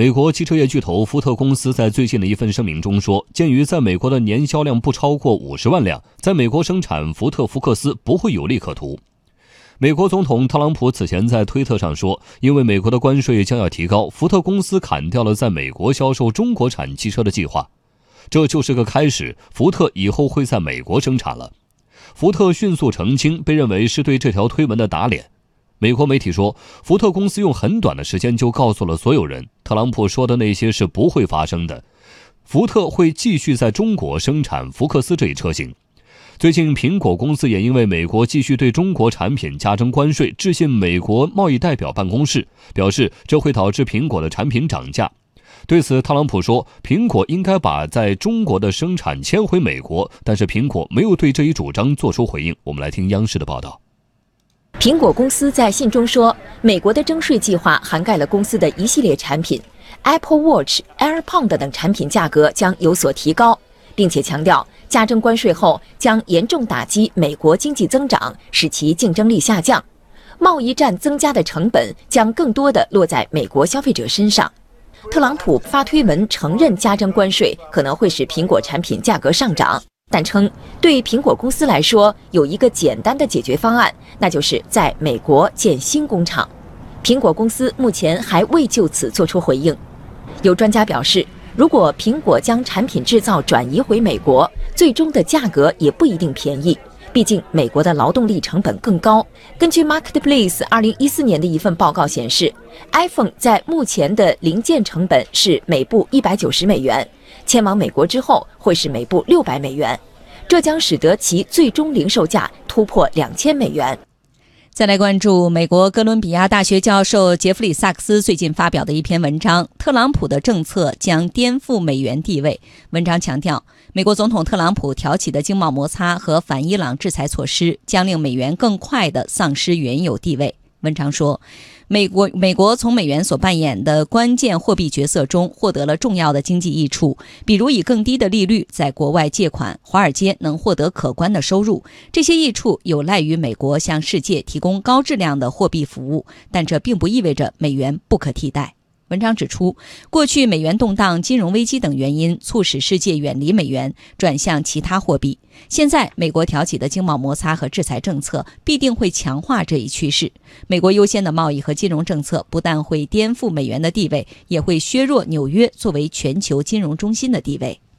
美国汽车业巨头福特公司在最近的一份声明中说，鉴于在美国的年销量不超过五十万辆，在美国生产福特福克斯不会有利可图。美国总统特朗普此前在推特上说，因为美国的关税将要提高，福特公司砍掉了在美国销售中国产汽车的计划。这就是个开始，福特以后会在美国生产了。福特迅速澄清，被认为是对这条推文的打脸。美国媒体说，福特公司用很短的时间就告诉了所有人，特朗普说的那些是不会发生的。福特会继续在中国生产福克斯这一车型。最近，苹果公司也因为美国继续对中国产品加征关税，致信美国贸易代表办公室，表示这会导致苹果的产品涨价。对此，特朗普说，苹果应该把在中国的生产迁回美国，但是苹果没有对这一主张做出回应。我们来听央视的报道。苹果公司在信中说，美国的征税计划涵盖了公司的一系列产品，Apple Watch、AirPod 等产品价格将有所提高，并且强调。加征关税后将严重打击美国经济增长，使其竞争力下降。贸易战增加的成本将更多的落在美国消费者身上。特朗普发推文承认加征关税可能会使苹果产品价格上涨，但称对苹果公司来说有一个简单的解决方案，那就是在美国建新工厂。苹果公司目前还未就此作出回应。有专家表示。如果苹果将产品制造转移回美国，最终的价格也不一定便宜。毕竟美国的劳动力成本更高。根据 Marketplace 二零一四年的一份报告显示，iPhone 在目前的零件成本是每部一百九十美元，迁往美国之后会是每部六百美元，这将使得其最终零售价突破两千美元。再来关注美国哥伦比亚大学教授杰弗里·萨克斯最近发表的一篇文章：特朗普的政策将颠覆美元地位。文章强调，美国总统特朗普挑起的经贸摩擦和反伊朗制裁措施将令美元更快地丧失原有地位。文章说，美国美国从美元所扮演的关键货币角色中获得了重要的经济益处，比如以更低的利率在国外借款，华尔街能获得可观的收入。这些益处有赖于美国向世界提供高质量的货币服务，但这并不意味着美元不可替代。文章指出，过去美元动荡、金融危机等原因促使世界远离美元，转向其他货币。现在，美国挑起的经贸摩擦和制裁政策必定会强化这一趋势。美国优先的贸易和金融政策不但会颠覆美元的地位，也会削弱纽约作为全球金融中心的地位。